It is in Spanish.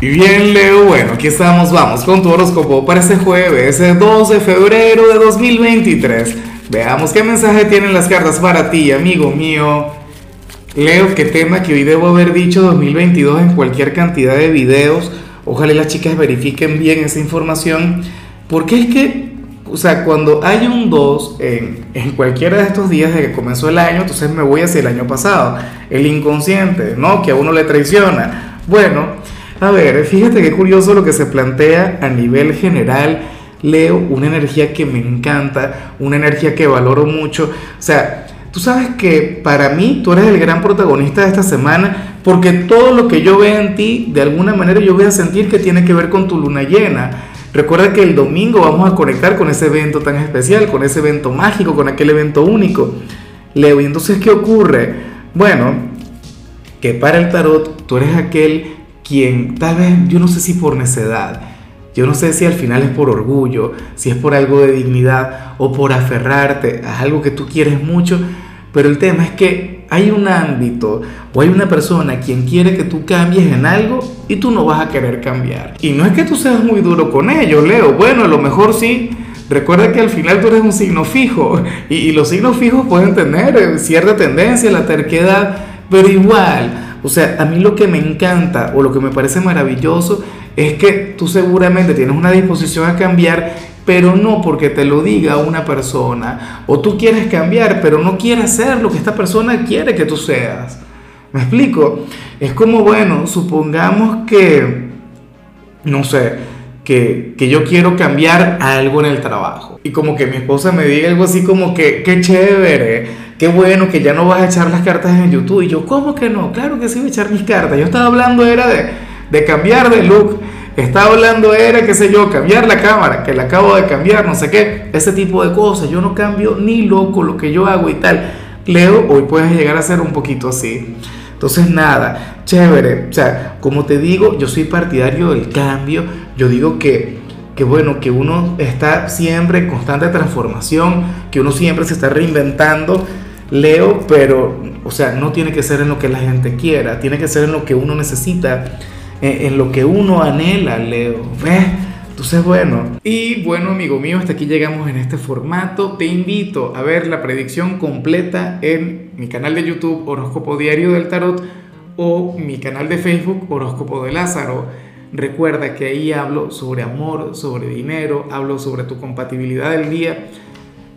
Y bien, Leo, bueno, aquí estamos, vamos con tu horóscopo para este jueves, el 2 de febrero de 2023. Veamos qué mensaje tienen las cartas para ti, amigo mío. Leo, qué tema que hoy debo haber dicho 2022 en cualquier cantidad de videos. Ojalá las chicas verifiquen bien esa información, porque es que, o sea, cuando hay un 2 en, en cualquiera de estos días de que comenzó el año, entonces me voy hacia el año pasado. El inconsciente, ¿no? Que a uno le traiciona. Bueno. A ver, fíjate qué curioso lo que se plantea a nivel general. Leo una energía que me encanta, una energía que valoro mucho. O sea, tú sabes que para mí tú eres el gran protagonista de esta semana porque todo lo que yo vea en ti, de alguna manera yo voy a sentir que tiene que ver con tu luna llena. Recuerda que el domingo vamos a conectar con ese evento tan especial, con ese evento mágico, con aquel evento único. Leo, y entonces, ¿qué ocurre? Bueno, que para el tarot tú eres aquel quien tal vez, yo no sé si por necedad, yo no sé si al final es por orgullo, si es por algo de dignidad o por aferrarte a algo que tú quieres mucho, pero el tema es que hay un ámbito o hay una persona quien quiere que tú cambies en algo y tú no vas a querer cambiar. Y no es que tú seas muy duro con ellos, Leo, bueno, a lo mejor sí. Recuerda que al final tú eres un signo fijo y, y los signos fijos pueden tener cierta tendencia la terquedad, pero igual o sea, a mí lo que me encanta o lo que me parece maravilloso es que tú seguramente tienes una disposición a cambiar, pero no porque te lo diga una persona. O tú quieres cambiar, pero no quieres ser lo que esta persona quiere que tú seas. ¿Me explico? Es como, bueno, supongamos que, no sé, que, que, yo quiero cambiar algo en el trabajo. Y como que mi esposa me diga algo así como que, qué chévere qué bueno que ya no vas a echar las cartas en YouTube. Y yo, ¿cómo que no? Claro que sí voy a echar mis cartas. Yo estaba hablando era de, de cambiar de look. Estaba hablando era, qué sé yo, cambiar la cámara, que la acabo de cambiar, no sé qué. Ese tipo de cosas. Yo no cambio ni loco lo que yo hago y tal. Leo, hoy puedes llegar a ser un poquito así. Entonces, nada, chévere. O sea, como te digo, yo soy partidario del cambio. Yo digo que, que bueno, que uno está siempre en constante transformación, que uno siempre se está reinventando leo, pero, o sea, no tiene que ser en lo que la gente quiera, tiene que ser en lo que uno necesita, en, lo que uno anhela, leo. ¿Ves? Entonces, bueno. Y bueno, amigo mío, hasta aquí llegamos en este formato. Te invito a ver la predicción completa en mi canal de YouTube Horóscopo Diario del Tarot o mi canal de Facebook Horóscopo de Lázaro. Recuerda que ahí hablo sobre amor, sobre dinero, hablo sobre tu compatibilidad del día